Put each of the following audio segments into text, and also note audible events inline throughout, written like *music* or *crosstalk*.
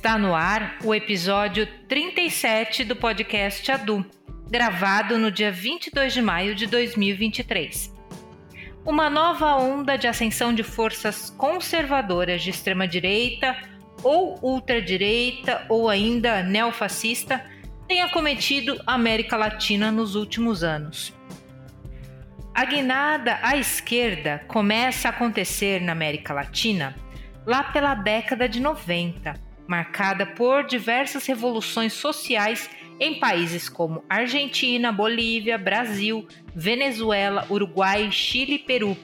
Está no ar o episódio 37 do podcast Adu, gravado no dia 22 de maio de 2023. Uma nova onda de ascensão de forças conservadoras de extrema-direita ou ultradireita ou ainda neofascista tem acometido a América Latina nos últimos anos. A guinada à esquerda começa a acontecer na América Latina lá pela década de 90, marcada por diversas revoluções sociais em países como Argentina, Bolívia, Brasil, Venezuela, Uruguai, Chile e Peru.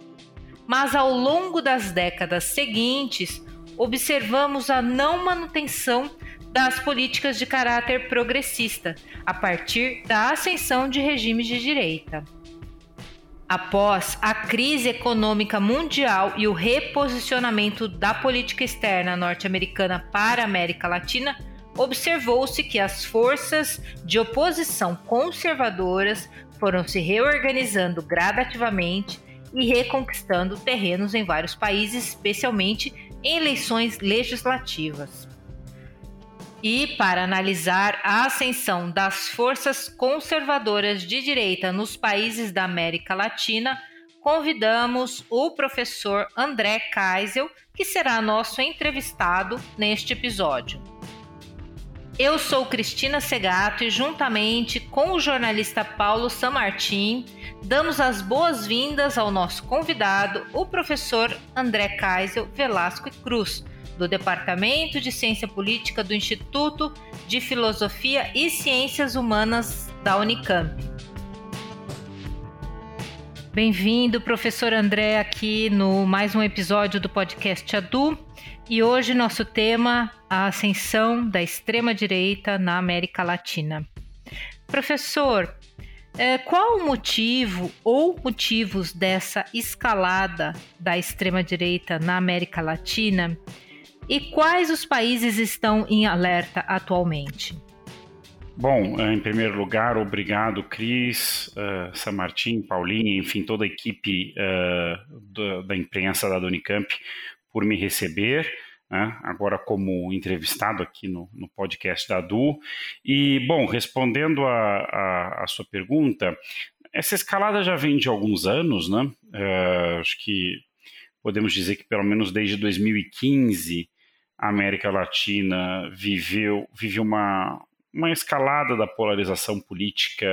Mas ao longo das décadas seguintes, observamos a não manutenção das políticas de caráter progressista, a partir da ascensão de regimes de direita. Após a crise econômica mundial e o reposicionamento da política externa norte-americana para a América Latina, observou-se que as forças de oposição conservadoras foram se reorganizando gradativamente e reconquistando terrenos em vários países, especialmente em eleições legislativas. E para analisar a ascensão das forças conservadoras de direita nos países da América Latina, convidamos o professor André Kaisel, que será nosso entrevistado neste episódio. Eu sou Cristina Segato e, juntamente com o jornalista Paulo Samartim, damos as boas-vindas ao nosso convidado, o professor André Kaisel Velasco Cruz do Departamento de Ciência Política do Instituto de Filosofia e Ciências Humanas da Unicamp. Bem-vindo, professor André, aqui no mais um episódio do podcast Adu. E hoje nosso tema a ascensão da extrema direita na América Latina. Professor, é, qual o motivo ou motivos dessa escalada da extrema direita na América Latina e quais os países estão em alerta atualmente? Bom, eh, em primeiro lugar, obrigado, Cris, uh, Samartim, Paulinha, enfim, toda a equipe uh, da, da, imprensa da Unicamp por me receber, né, agora como entrevistado aqui no, no, podcast da Du. E, bom, respondendo a, a, a, sua pergunta, essa escalada já vem de alguns anos, né? Uh, acho que podemos dizer que pelo menos desde 2015 a América Latina viveu, vive uma, uma escalada da polarização política,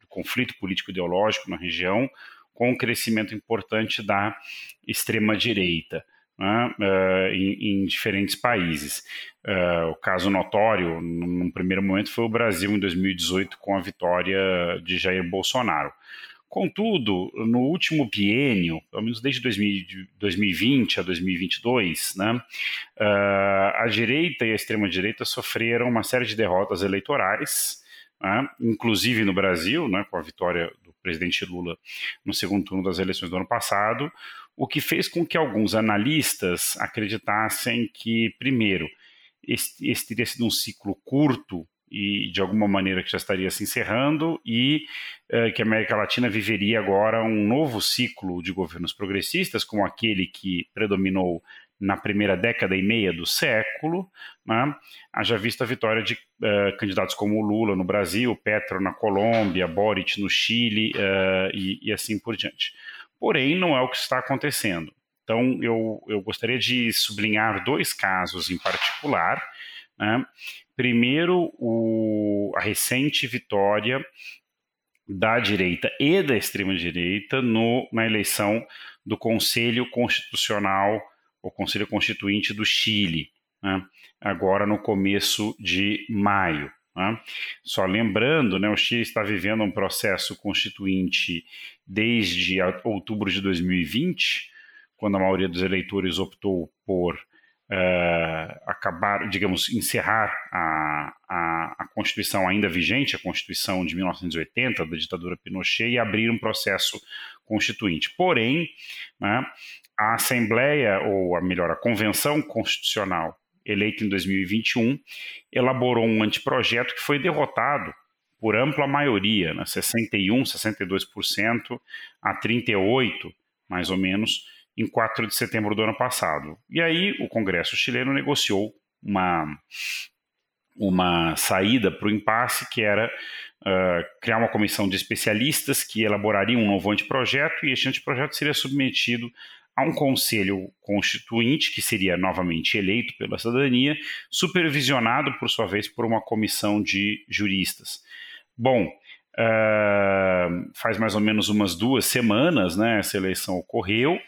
do conflito político-ideológico na região, com um crescimento importante da extrema-direita. Né, uh, em, em, diferentes países. Uh, o caso notório, num primeiro momento, foi o Brasil em 2018, com a vitória de Jair Bolsonaro. Contudo, no último biênio, pelo menos desde 2020 a 2022, né, uh, a direita e a extrema-direita sofreram uma série de derrotas eleitorais, né, inclusive no Brasil, né, com a vitória do presidente Lula no segundo turno das eleições do ano passado, o que fez com que alguns analistas acreditassem que, primeiro, esse, esse teria sido um ciclo curto e de alguma maneira que já estaria se encerrando e uh, que a América Latina viveria agora um novo ciclo de governos progressistas, como aquele que predominou na primeira década e meia do século, né? haja visto a vitória de uh, candidatos como Lula no Brasil, Petro na Colômbia, Boric no Chile uh, e, e, assim por diante. Porém, não é o que está acontecendo. Então, eu, eu gostaria de sublinhar dois casos em particular. Né? Primeiro, o, a recente vitória da direita e da extrema-direita na eleição do Conselho Constitucional, o Conselho Constituinte do Chile, né? agora no começo de maio. Né? Só lembrando, né, o Chile está vivendo um processo constituinte desde outubro de 2020, quando a maioria dos eleitores optou por uh, acabar, digamos, encerrar a, a, a, Constituição ainda vigente, a Constituição de 1980, da ditadura Pinochet, e abrir um processo constituinte. Porém, né, a Assembleia, ou a melhor, a Convenção Constitucional eleita em 2021, elaborou um anteprojeto que foi derrotado por ampla maioria, né, 61, 62% a 38, mais ou menos, em 4 de setembro do ano passado. E aí o Congresso chileno negociou uma, uma saída para o impasse, que era uh, criar uma comissão de especialistas que elaboraria um novo anteprojeto e este anteprojeto seria submetido a um conselho constituinte, que seria novamente eleito pela cidadania, supervisionado, por sua vez, por uma comissão de juristas. Bom, uh, faz mais ou menos umas duas semanas né, essa eleição ocorreu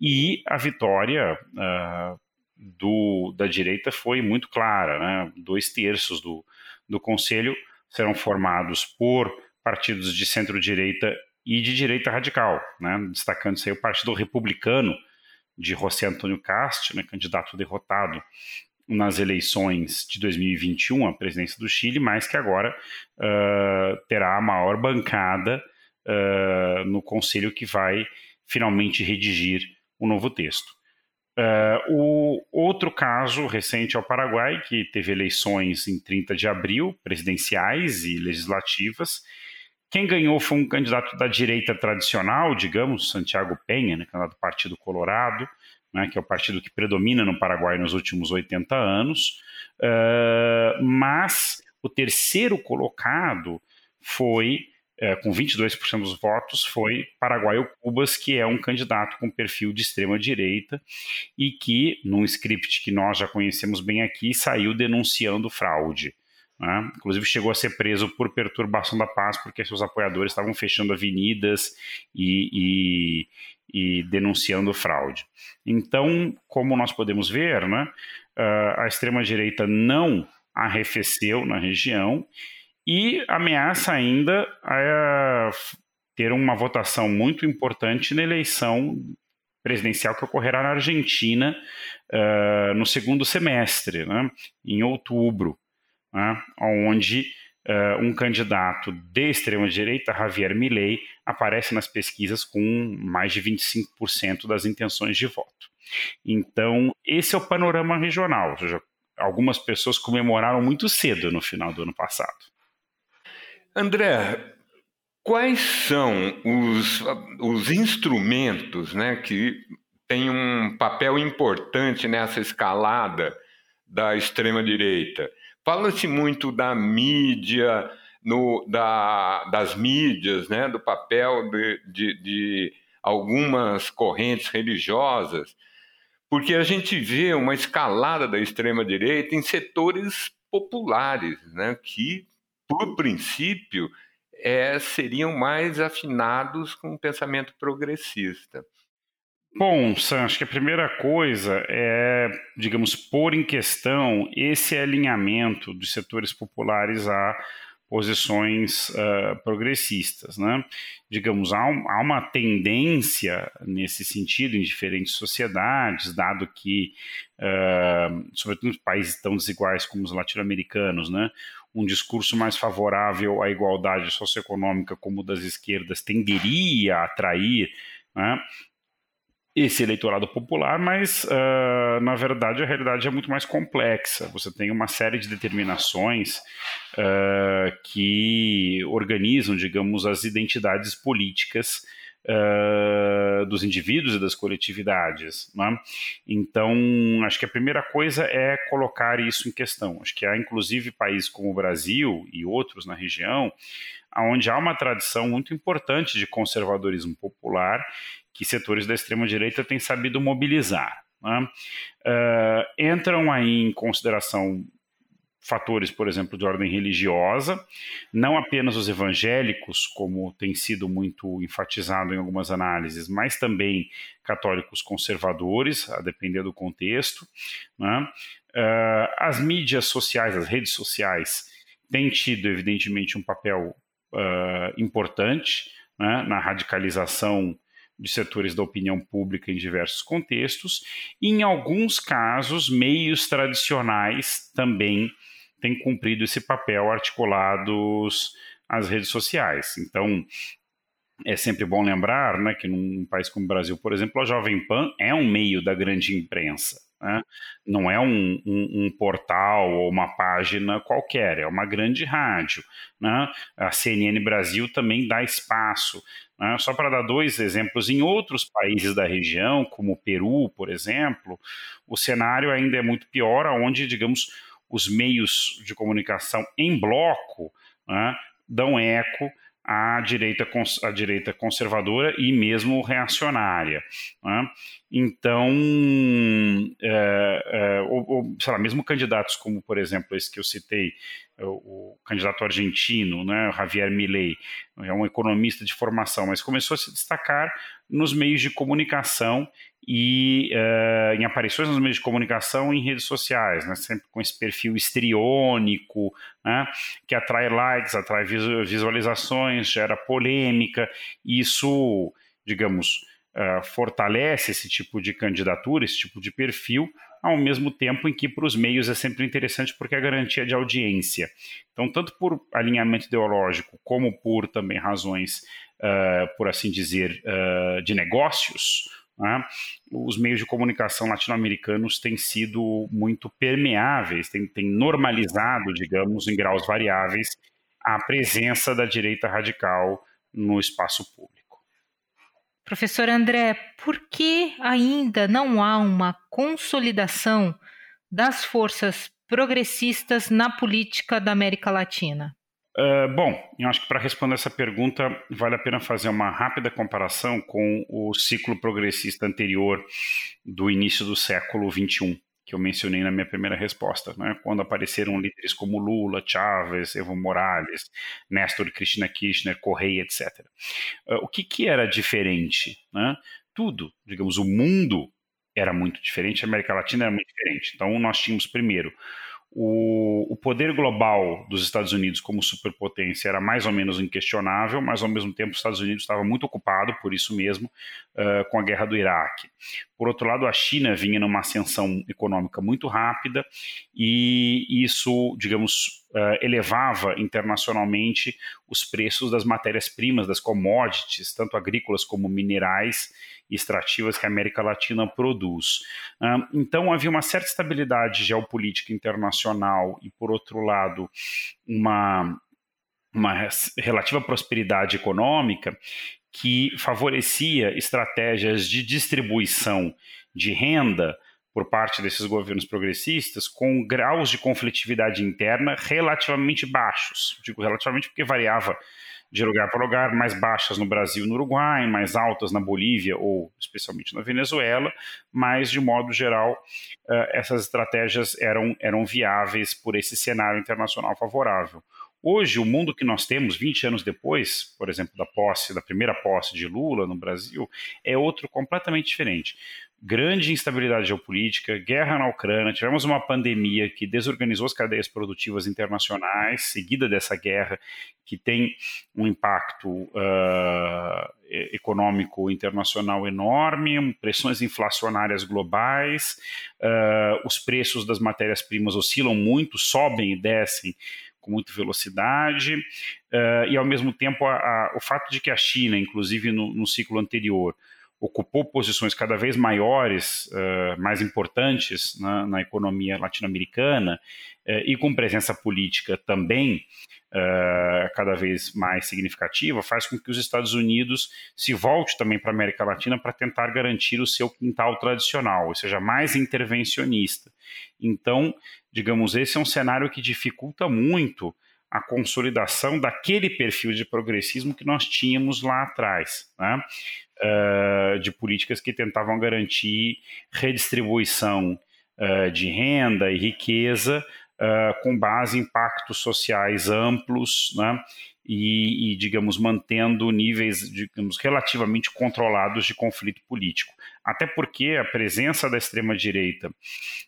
e a vitória uh, do, da direita foi muito clara. Né? Dois terços do, do conselho serão formados por partidos de centro-direita e de direita radical, né? destacando-se o Partido Republicano de José Antônio Cast, né, candidato derrotado nas eleições de 2021 à presidência do Chile, mas que agora uh, terá a maior bancada uh, no conselho que vai finalmente redigir o novo texto. Uh, o outro caso recente é o Paraguai, que teve eleições em 30 de abril, presidenciais e legislativas. Quem ganhou foi um candidato da direita tradicional, digamos, Santiago Penha, né, candidato do Partido Colorado, né, que é o partido que predomina no Paraguai nos últimos 80 anos. Uh, mas o terceiro colocado foi é, com 22% dos votos, foi Paraguaio Cubas, que é um candidato com perfil de extrema-direita e que, num script que nós já conhecemos bem aqui, saiu denunciando fraude. Né? Inclusive chegou a ser preso por perturbação da paz, porque seus apoiadores estavam fechando avenidas e, e, e denunciando fraude. Então, como nós podemos ver, né, a extrema-direita não arrefeceu na região e ameaça ainda a ter uma votação muito importante na eleição presidencial que ocorrerá na Argentina uh, no segundo semestre, né, em outubro, né, onde uh, um candidato de extrema-direita, Javier Milei, aparece nas pesquisas com mais de 25% das intenções de voto. Então, esse é o panorama regional, ou seja, algumas pessoas comemoraram muito cedo no final do ano passado. André, quais são os, os instrumentos né, que têm um papel importante nessa escalada da extrema-direita? Fala-se muito da mídia, no, da, das mídias, né, do papel de, de, de algumas correntes religiosas, porque a gente vê uma escalada da extrema-direita em setores populares, né, que por princípio, é, seriam mais afinados com o pensamento progressista. Bom, Sam, acho que a primeira coisa é, digamos, pôr em questão esse alinhamento dos setores populares a posições uh, progressistas, né? Digamos, há, um, há, uma tendência nesse sentido em diferentes sociedades, dado que, uh, sobretudo países tão desiguais como os latino-americanos, né? Um discurso mais favorável à igualdade socioeconômica como o das esquerdas tenderia a atrair né, esse eleitorado popular, mas uh, na verdade a realidade é muito mais complexa. Você tem uma série de determinações uh, que organizam, digamos, as identidades políticas uh, dos indivíduos e das coletividades. Né? Então, acho que a primeira coisa é colocar isso em questão. Acho que há, inclusive, países como o Brasil e outros na região, onde há uma tradição muito importante de conservadorismo popular que setores da extrema-direita têm sabido mobilizar. Né? Uh, entram aí em consideração fatores, por exemplo, de ordem religiosa, não apenas os evangélicos, como tem sido muito enfatizado em algumas análises, mas também católicos conservadores, a depender do contexto. Né? Uh, as mídias sociais, as redes sociais, têm tido, evidentemente, um papel uh, importante né, na radicalização de setores da opinião pública em diversos contextos, e, em alguns casos, meios tradicionais também têm cumprido esse papel articulados às redes sociais. Então, é sempre bom lembrar né, que num país como o Brasil, por exemplo, a Jovem Pan é um meio da grande imprensa. Né? Não é um, um, um, portal ou uma página qualquer, é uma grande rádio. Né? A CNN Brasil também dá espaço. Né? Só para dar dois exemplos, em outros países da região, como o Peru, por exemplo, o cenário ainda é muito pior, onde, digamos, os meios de comunicação em bloco né, dão eco à direita, à direita conservadora e mesmo reacionária. Né? Então, é, é, ou, ou, sei lá, mesmo candidatos como, por exemplo, esse que eu citei, o, o candidato argentino, né, Javier Milei, é um economista de formação, mas começou a se destacar nos meios de comunicação e uh, em aparições nos meios de comunicação e em redes sociais, né, sempre com esse perfil estriônico, né, que atrai likes, atrai visualizações, gera polêmica, e isso, digamos, uh, fortalece esse tipo de candidatura, esse tipo de perfil, ao mesmo tempo em que para os meios é sempre interessante porque é garantia de audiência. Então, tanto por alinhamento ideológico, como por também razões, uh, por assim dizer, uh, de negócios, né, os meios de comunicação latino-americanos têm sido muito permeáveis, têm, têm normalizado, digamos, em graus variáveis, a presença da direita radical no espaço público. Professor André, por que ainda não há uma consolidação das forças progressistas na política da América Latina? Uh, bom, eu acho que para responder essa pergunta vale a pena fazer uma rápida comparação com o ciclo progressista anterior do início do século XXI que eu mencionei na minha primeira resposta, né? quando apareceram líderes como Lula, Chávez, Evo Morales, Néstor Cristina Kirchner, Correia, etc. Uh, o que, que era diferente? Né? Tudo, digamos, o mundo era muito diferente, a América Latina era muito diferente. Então, nós tínhamos, primeiro, o, o, poder global dos Estados Unidos como superpotência era mais ou menos inquestionável, mas ao mesmo tempo os Estados Unidos estava muito ocupado, por isso mesmo, uh, com a guerra do Iraque. Por outro lado, a China vinha numa ascensão econômica muito rápida e isso, digamos, uh, elevava internacionalmente os preços das matérias-primas, das commodities, tanto agrícolas como minerais extrativas que a América Latina produz. Então havia uma certa estabilidade geopolítica internacional e, por outro lado, uma, uma relativa prosperidade econômica que favorecia estratégias de distribuição de renda por parte desses governos progressistas com graus de conflitividade interna relativamente baixos. Digo relativamente porque variava de lugar para lugar, mais baixas no Brasil e no Uruguai, mais altas na Bolívia ou especialmente na Venezuela, mas de modo geral eh, essas estratégias eram, eram viáveis por esse cenário internacional favorável. Hoje, o mundo que nós temos, 20 anos depois, por exemplo, da posse, da primeira posse de Lula no Brasil, é outro completamente diferente grande instabilidade geopolítica, guerra na Ucrânia, tivemos uma pandemia que desorganizou as cadeias produtivas internacionais, seguida dessa guerra, que tem um impacto uh, econômico internacional enorme, pressões inflacionárias globais, uh, os preços das matérias-primas oscilam muito, sobem e descem com muita velocidade, uh, e ao mesmo tempo a, a, o fato de que a China, inclusive no, no ciclo anterior, ocupou posições cada vez maiores, uh, mais importantes na, na economia latino-americana uh, e com presença política também uh, cada vez mais significativa, faz com que os Estados Unidos se volte também para a América Latina para tentar garantir o seu quintal tradicional, ou seja, mais intervencionista. Então, digamos, esse é um cenário que dificulta muito a consolidação daquele perfil de progressismo que nós tínhamos lá atrás. Né? Uh, de políticas que tentavam garantir redistribuição uh, de renda e riqueza uh, com base em pactos sociais amplos, né? E, e, digamos, mantendo níveis, digamos, relativamente controlados de conflito político. Até porque a presença da extrema-direita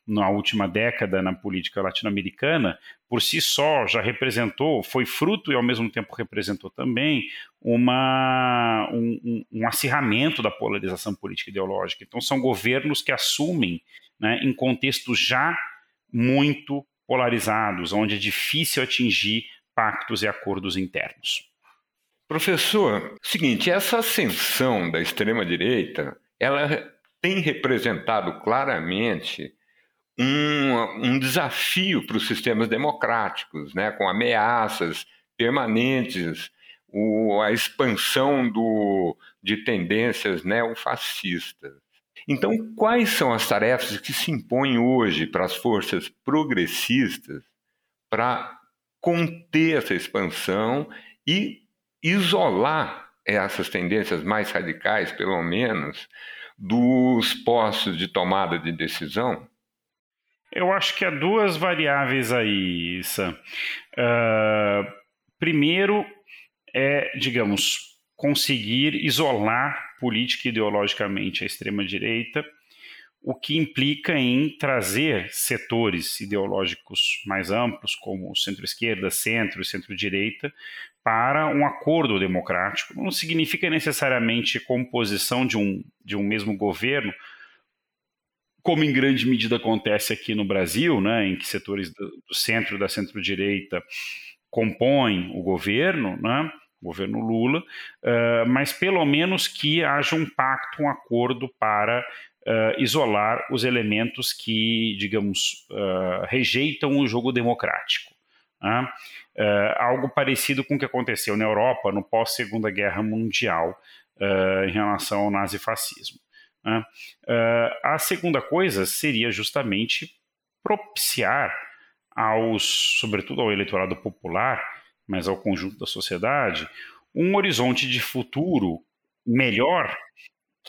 na última década na política latino-americana, por si só, já representou, foi fruto e ao mesmo tempo representou também uma, um, um, acirramento da polarização política ideológica. Então, são governos que assumem, né, em contextos já muito polarizados, onde é difícil atingir pactos e acordos internos. Professor, seguinte, essa ascensão da extrema-direita, ela tem representado claramente um, um desafio para os sistemas democráticos, né, com ameaças permanentes, o, a expansão do, de tendências neofascistas. Então, quais são as tarefas que se impõem hoje para as forças progressistas para conter essa expansão e isolar essas tendências mais radicais, pelo menos, dos postos de tomada de decisão? Eu acho que há duas variáveis aí, Sam. Uh, primeiro é, digamos, conseguir isolar política e ideologicamente a extrema-direita, o que implica em trazer setores ideológicos mais amplos, como centro-esquerda, centro e centro-direita, para um acordo democrático. Não significa necessariamente composição de um, de um mesmo governo, como em grande medida acontece aqui no Brasil, né, em que setores do, centro e da centro-direita compõem o governo, né, governo Lula, uh, mas pelo menos que haja um pacto, um acordo para uh, isolar os elementos que, digamos, uh, rejeitam o jogo democrático. Né? algo parecido com o que aconteceu na Europa no pós-Segunda Guerra Mundial em relação ao nazifascismo. Né? a segunda coisa seria justamente propiciar aos, sobretudo ao eleitorado popular, mas ao conjunto da sociedade, um horizonte de futuro melhor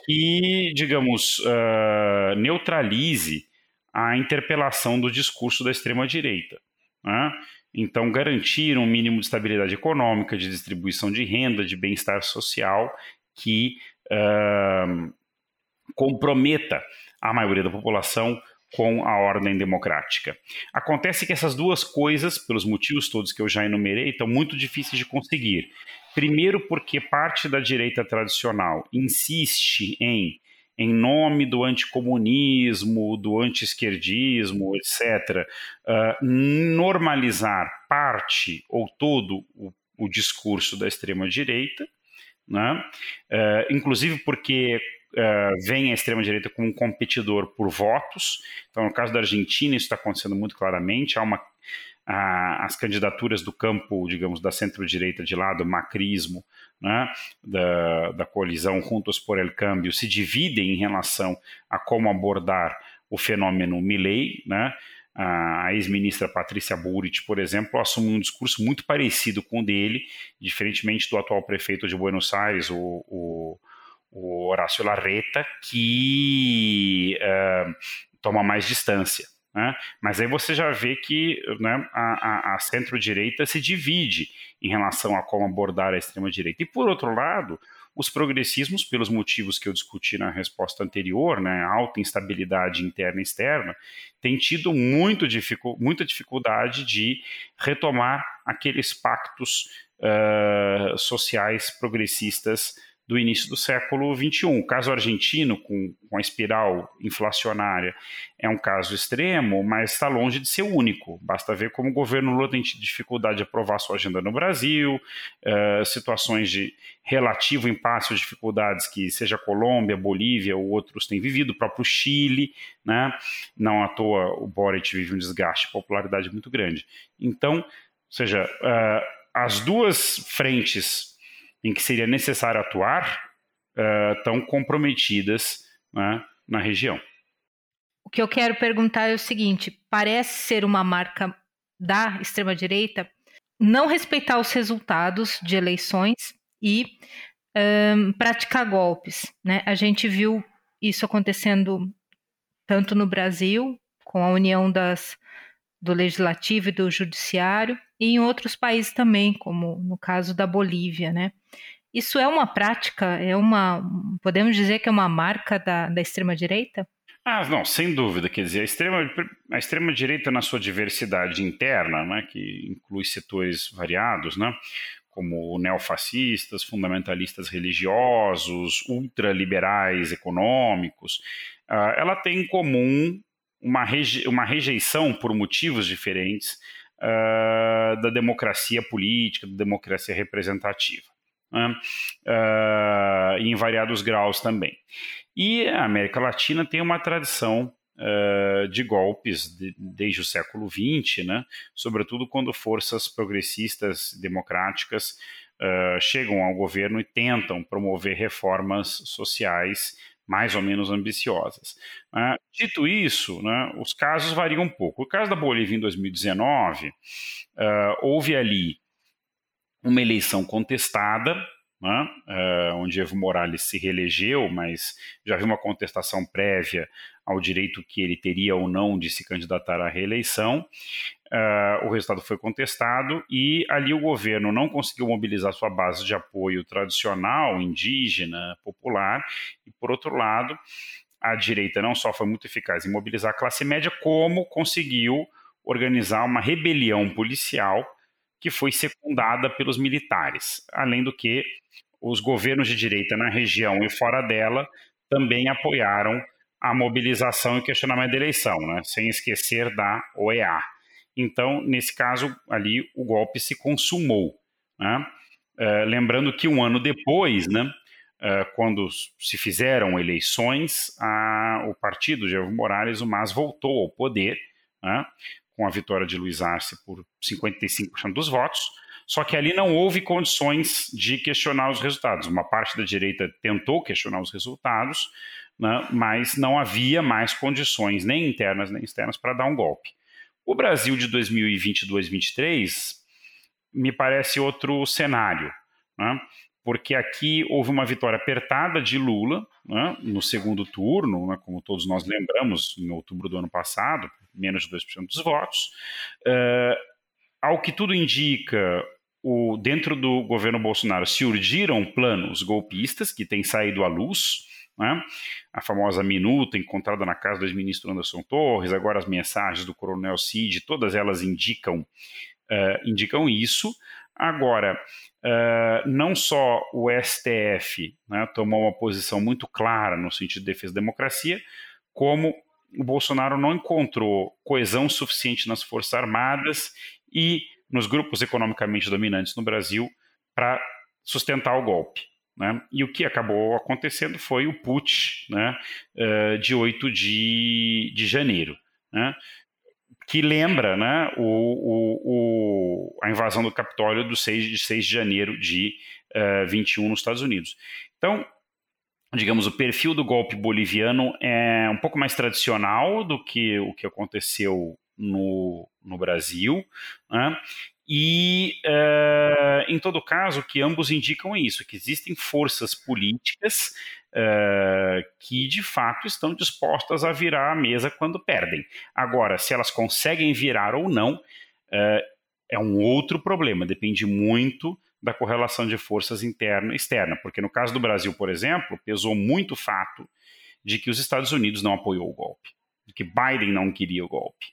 que, digamos, uh, neutralize a interpelação do discurso da extrema-direita. Né? Então, garantir um mínimo de estabilidade econômica, de distribuição de renda, de bem-estar social que uh, comprometa a maioria da população com a ordem democrática. Acontece que essas duas coisas, pelos motivos todos que eu já enumerei, estão muito difíceis de conseguir. Primeiro, porque parte da direita tradicional insiste em, em nome do anticomunismo, do antiesquerdismo, etc., uh, normalizar parte ou todo o, o discurso da extrema-direita, né? Uh, inclusive porque uh, veem a extrema-direita como um competidor por votos. Então, no caso da Argentina, isso está acontecendo muito claramente. Há uma as candidaturas do campo, digamos, da centro-direita de lado, macrismo, né, da, da coalizão Juntos por el Cambio, se dividem em relação a como abordar o fenômeno Milley, né, a ex-ministra Patrícia Burrit, por exemplo, assume um discurso muito parecido com o dele, diferentemente do atual prefeito de Buenos Aires, o, o o Horácio Larreta, que uh, toma mais distância. Né? Mas aí você já vê que né, a, a, a centro-direita se divide em relação a como abordar a extrema-direita. E, por outro lado, os progressismos, pelos motivos que eu discuti na resposta anterior, né, alta instabilidade interna e externa, têm tido muito dificu muita dificuldade de retomar aqueles pactos uh, sociais progressistas do início do século XXI. O caso argentino, com, com a espiral inflacionária, é um caso extremo, mas está longe de ser único. Basta ver como o governo Lula tem dificuldade de aprovar sua agenda no Brasil, uh, situações de relativo impasse ou dificuldades que seja Colômbia, Bolívia ou outros têm vivido, o próprio Chile, né? não à toa o Boric vive um desgaste de popularidade muito grande. Então, ou seja, uh, as duas frentes em que seria necessário atuar uh, estão comprometidas né, na região. O que eu quero perguntar é o seguinte: parece ser uma marca da extrema-direita não respeitar os resultados de eleições e um, praticar golpes. Né? A gente viu isso acontecendo tanto no Brasil, com a união das, do legislativo e do judiciário, e em outros países também, como no caso da Bolívia, né? Isso é uma prática, é uma, podemos dizer que é uma marca da, da extrema direita? Ah, não, sem dúvida. Quer dizer, a extrema, a extrema direita na sua diversidade interna, né, que inclui setores variados, né, como neofascistas, fundamentalistas religiosos, ultraliberais econômicos, uh, ela tem em comum uma, reje uma rejeição por motivos diferentes uh, da democracia política, da democracia representativa. né, uh, em variados graus também. E a América Latina tem uma tradição uh, de golpes de, desde o século XX, né, sobretudo quando forças progressistas democráticas uh, chegam ao governo e tentam promover reformas sociais mais ou menos ambiciosas. Uh, dito isso, né, os casos variam um pouco. O caso da Bolívia em 2019, uh, houve ali uma eleição contestada, né, uh, onde Evo Morales se reelegeu, mas já havia uma contestação prévia ao direito que ele teria ou não de se candidatar à reeleição. Uh, o resultado foi contestado e ali o governo não conseguiu mobilizar sua base de apoio tradicional, indígena, popular, e por outro lado, a direita não só foi muito eficaz em mobilizar a classe média, como conseguiu organizar uma rebelião policial que foi secundada pelos militares, além do que os governos de direita na região e fora dela também apoiaram a mobilização e questionamento da eleição, né? sem esquecer da OEA. Então, nesse caso, ali o golpe se consumou. Né? Uh, lembrando que um ano depois, né, uh, quando se fizeram eleições, a, o partido de Evo Morales, o MAS, voltou ao poder, né, com a vitória de Luiz Arce por 55% dos votos, só que ali não houve condições de questionar os resultados. Uma parte da direita tentou questionar os resultados, né, mas não havia mais condições, nem internas nem externas, para dar um golpe. O Brasil de 2022-23 me parece outro cenário, né, porque aqui houve uma vitória apertada de Lula né, no segundo turno, né, como todos nós lembramos, em outubro do ano passado, menos de 2% dos votos. Uh, ao que tudo indica, o, dentro do governo Bolsonaro se urdiram planos golpistas que têm saído à luz. Né? A famosa minuta encontrada na casa do ex-ministro Anderson Torres, agora as mensagens do coronel Cid, todas elas indicam, uh, indicam isso. Agora, uh, não só o STF né, tomou uma posição muito clara no sentido de defesa da democracia, como o Bolsonaro não encontrou coesão suficiente nas Forças Armadas e nos grupos economicamente dominantes no Brasil para sustentar o golpe. Né? E o que acabou acontecendo foi o putsch né, uh, de 8 de, de janeiro, né, que lembra né, o, o, o, a invasão do Capitólio do 6, de 6 de janeiro de uh, 21 nos Estados Unidos. Então, digamos, o perfil do golpe boliviano é um pouco mais tradicional do que o que aconteceu no, no Brasil. Né? E, uh, em todo caso, que ambos indicam isso, que existem forças políticas uh, que, de fato, estão dispostas a virar a mesa quando perdem. Agora, se elas conseguem virar ou não, uh, é um outro problema, depende muito da correlação de forças interna e externa, porque no caso do Brasil, por exemplo, pesou muito o fato de que os Estados Unidos não apoiou o golpe, que Biden não queria o golpe.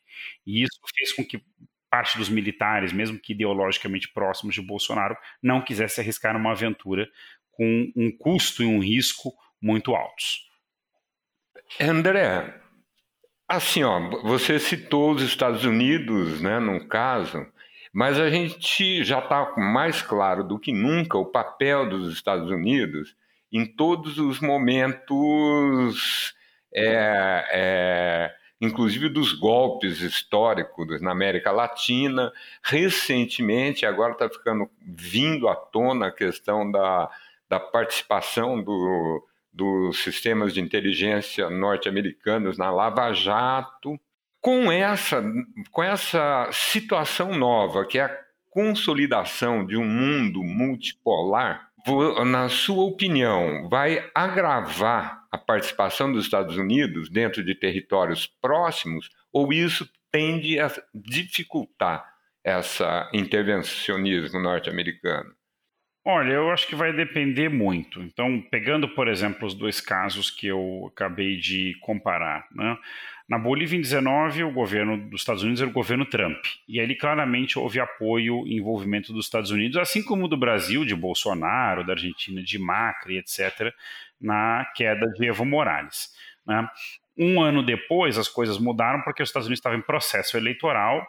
E isso fez com que parte dos militares, mesmo que ideologicamente próximos de Bolsonaro, não quisesse arriscar uma aventura com um custo e um risco muito altos. André, assim, ó, você citou os Estados Unidos, né, num caso, mas a gente já está mais claro do que nunca o papel dos Estados Unidos em todos os momentos, é, é, inclusive dos golpes históricos na América Latina. Recentemente, agora está ficando vindo à tona a questão da, da participação do, dos sistemas de inteligência norte-americanos na Lava Jato com essa, com essa situação nova, que é a consolidação de um mundo multipolar, na sua opinião, vai agravar a participação dos Estados Unidos dentro de territórios próximos ou isso tende a dificultar essa intervencionismo norte-americano? Olha, eu acho que vai depender muito. Então, pegando, por exemplo, os dois casos que eu acabei de comparar, né? Na Bolívia, em 19, o governo dos Estados Unidos era o governo Trump. E ali claramente houve apoio e envolvimento dos Estados Unidos, assim como do Brasil, de Bolsonaro, da Argentina, de Macri, etc., na queda de Evo Morales. Né? Um ano depois, as coisas mudaram porque os Estados Unidos estavam em processo eleitoral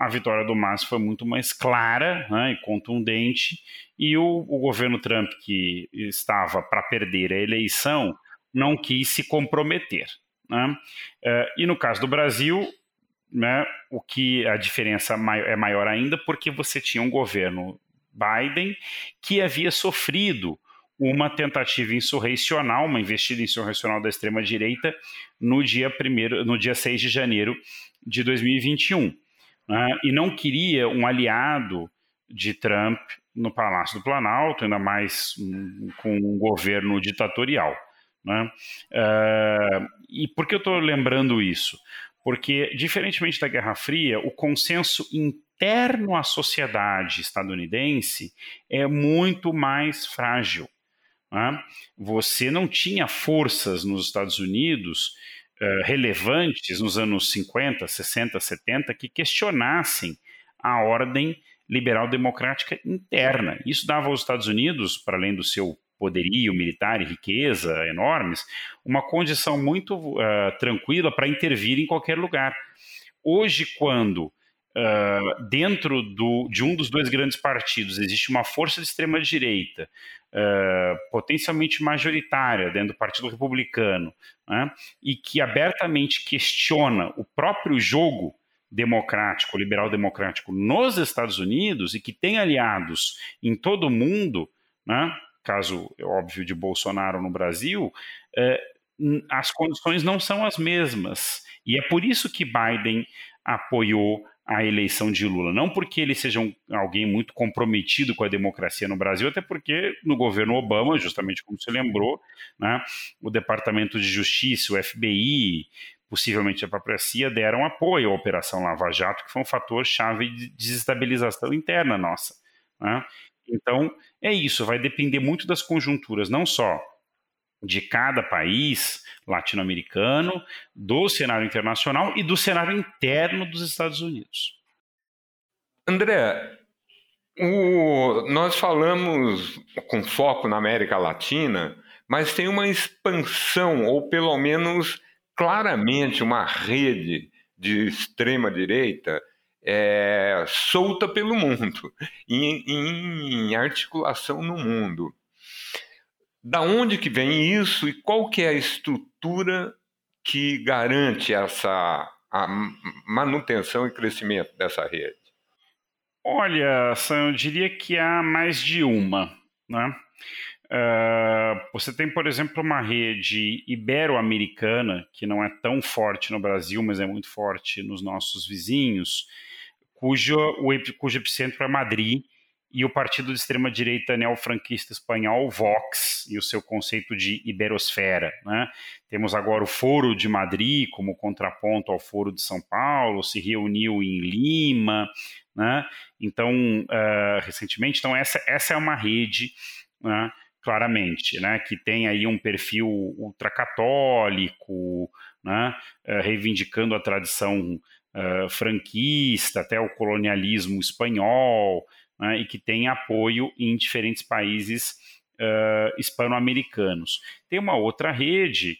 a vitória do Mas foi muito mais clara né, e contundente, e o, o governo Trump, que estava para perder a eleição, não quis se comprometer. Né? Uh, e no caso do Brasil, né, o que a diferença é maior ainda, porque você tinha um governo Biden que havia sofrido uma tentativa insurrecional, uma investida insurrecional da extrema-direita no dia primeiro, no dia 6 de janeiro de 2021. Né, e não queria um aliado de Trump no Palácio do Planalto, ainda mais com um governo ditatorial. Né? Uh, e por que eu estou lembrando isso? Porque, diferentemente da Guerra Fria, o consenso interno à sociedade estadunidense é muito mais frágil. Né? Você não tinha forças nos Estados Unidos uh, relevantes nos anos 50, 60, 70 que questionassem a ordem liberal democrática interna. Isso dava aos Estados Unidos, para além do seu poderio militar e riqueza enormes, uma condição muito uh, tranquila para intervir em qualquer lugar. Hoje, quando uh, dentro do, de um dos dois grandes partidos existe uma força de extrema-direita, uh, potencialmente majoritária dentro do Partido Republicano, né, e que abertamente questiona o próprio jogo democrático, liberal democrático nos Estados Unidos e que tem aliados em todo o mundo, né, caso é óbvio de Bolsonaro no Brasil, é, as condições não são as mesmas. E é por isso que Biden apoiou a eleição de Lula. Não porque ele seja um, alguém muito comprometido com a democracia no Brasil, até porque no governo Obama, justamente como você lembrou, né, o Departamento de Justiça, o FBI, possivelmente a própria CIA, deram apoio à Operação Lava Jato, que foi um fator chave de desestabilização interna nossa. Né? Então, é isso, vai depender muito das conjunturas, não só de cada país latino-americano, do cenário internacional e do cenário interno dos Estados Unidos. André, o, nós falamos com foco na América Latina, mas tem uma expansão, ou pelo menos claramente uma rede de extrema-direita é, solta pelo mundo, *laughs* em, em, articulação no mundo. Da onde que vem isso e qual que é a estrutura que garante essa a manutenção e crescimento dessa rede? Olha, Sam, eu diria que há mais de uma. Né? Uh, você tem, por exemplo, uma rede ibero-americana, que não é tão forte no Brasil, mas é muito forte nos nossos vizinhos, cujo, o, cujo epicentro é Madrid, e o partido de extrema-direita neofranquista espanhol, Vox, e o seu conceito de iberosfera. Né? Temos agora o Foro de Madrid como contraponto ao Foro de São Paulo, se reuniu em Lima, né? então, uh, recentemente. Então, essa, essa é uma rede, né? claramente, né? que tem aí um perfil ultracatólico, né? Uh, reivindicando a tradição uh, franquista, até o colonialismo espanhol, né, e que tem apoio em diferentes países uh, hispano-americanos. Tem uma outra rede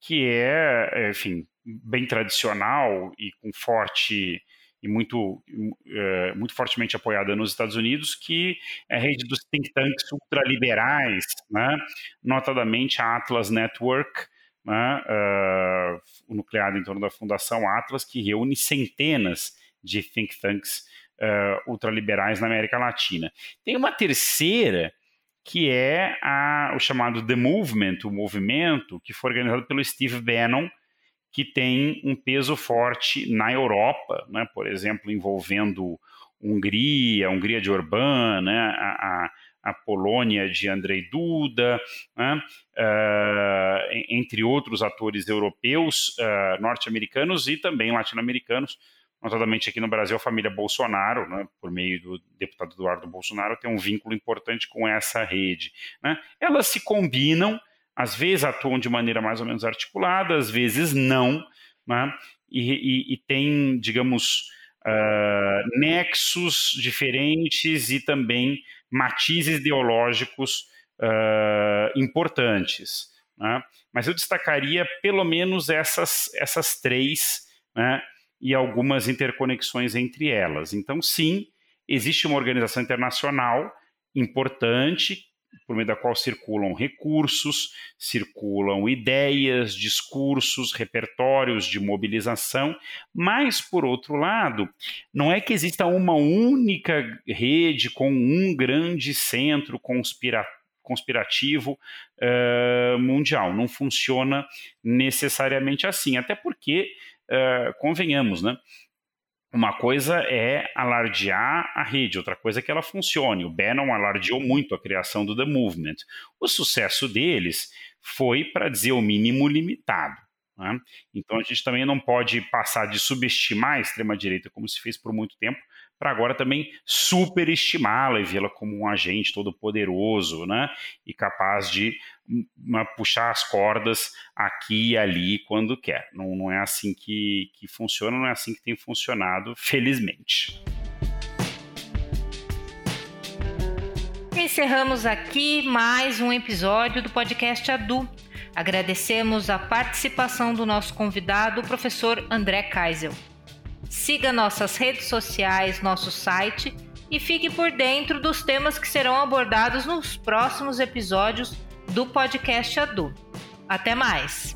que é, enfim, bem tradicional e com forte e muito, muito fortemente apoiada nos Estados Unidos, que é a rede dos think tanks ultraliberais, né? notadamente a Atlas Network, né, uh, nucleado em torno da Fundação Atlas, que reúne centenas de think tanks uh, ultraliberais na América Latina. Tem uma terceira, que é a, o chamado The Movement, o movimento, que foi organizado pelo Steve Bannon, que tem um peso forte na Europa, né, por exemplo, envolvendo Hungria, Hungria de Orbán, né, a, a a Polônia de Andrei Duda, né, uh, entre outros atores europeus, uh, norte-americanos e também latino-americanos, notadamente aqui no Brasil, a família Bolsonaro, né, por meio do deputado Eduardo Bolsonaro, tem um vínculo importante com essa rede. Né. Elas se combinam, às vezes atuam de maneira mais ou menos articulada, às vezes não, né, e, e, e tem, digamos, uh, nexos diferentes e também matizes ideológicos uh, importantes. Né? Mas eu destacaria pelo menos essas, essas três, né? E algumas interconexões entre elas. Então, sim, existe uma organização internacional importante por meio da qual circulam recursos, circulam ideias, discursos, repertórios de mobilização, mas, por outro lado, não é que exista uma única rede com um grande centro conspirativo uh, mundial. Não funciona necessariamente assim, até porque, uh, convenhamos, né? Uma coisa é alardear a rede, outra coisa é que ela funcione. O Bannon alardeou muito a criação do The Movement. O sucesso deles foi, para dizer o mínimo, limitado. Né? Então a gente também não pode passar de subestimar a extrema-direita, como se fez por muito tempo, para agora também superestimá-la e vê-la como um agente todo poderoso, né? E capaz de puxar as cordas aqui e ali quando quer. Não, não é assim que, que funciona, não é assim que tem funcionado, felizmente. Encerramos aqui mais um episódio do podcast Adu. Agradecemos a participação do nosso convidado, o professor André Kaisel. Siga nossas redes sociais, nosso site e fique por dentro dos temas que serão abordados nos próximos episódios do podcast Adu. Até mais!